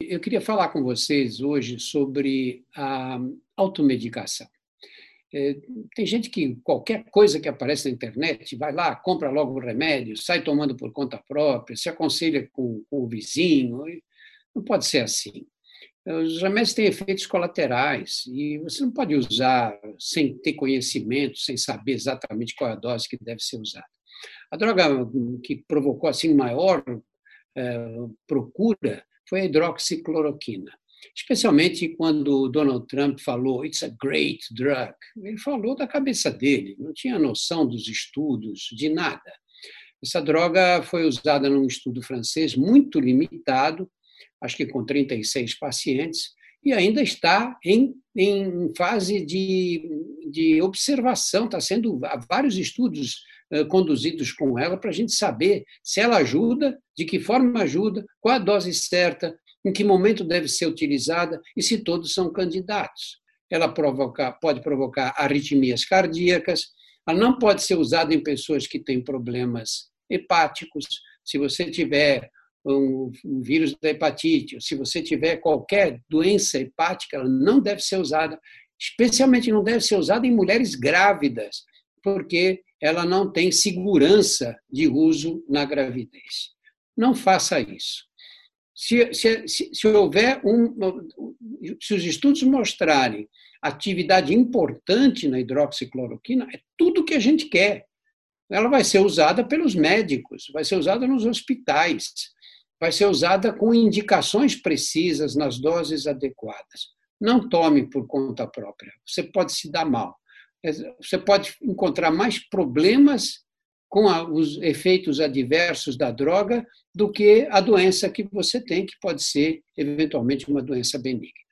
Eu queria falar com vocês hoje sobre a automedicação. É, tem gente que qualquer coisa que aparece na internet vai lá, compra logo o remédio, sai tomando por conta própria, se aconselha com, com o vizinho. Não pode ser assim. Os remédios têm efeitos colaterais e você não pode usar sem ter conhecimento, sem saber exatamente qual é a dose que deve ser usada. A droga que provocou assim maior é, procura foi a hidroxicloroquina. Especialmente quando Donald Trump falou "It's a great drug", ele falou da cabeça dele, não tinha noção dos estudos, de nada. Essa droga foi usada num estudo francês muito limitado, acho que com 36 pacientes, e ainda está em, em fase de, de observação. Está sendo há vários estudos conduzidos com ela para a gente saber se ela ajuda, de que forma ajuda, qual a dose certa, em que momento deve ser utilizada e se todos são candidatos. Ela provoca, pode provocar arritmias cardíacas, ela não pode ser usada em pessoas que têm problemas hepáticos. Se você tiver um, um vírus da hepatite, ou se você tiver qualquer doença hepática, ela não deve ser usada, especialmente não deve ser usada em mulheres grávidas, porque ela não tem segurança de uso na gravidez. Não faça isso. Se, se, se, se houver um, se os estudos mostrarem atividade importante na hidroxicloroquina, é tudo que a gente quer. Ela vai ser usada pelos médicos, vai ser usada nos hospitais, vai ser usada com indicações precisas nas doses adequadas. Não tome por conta própria, você pode se dar mal. É, você pode encontrar mais problemas com os efeitos adversos da droga do que a doença que você tem, que pode ser eventualmente uma doença benigna.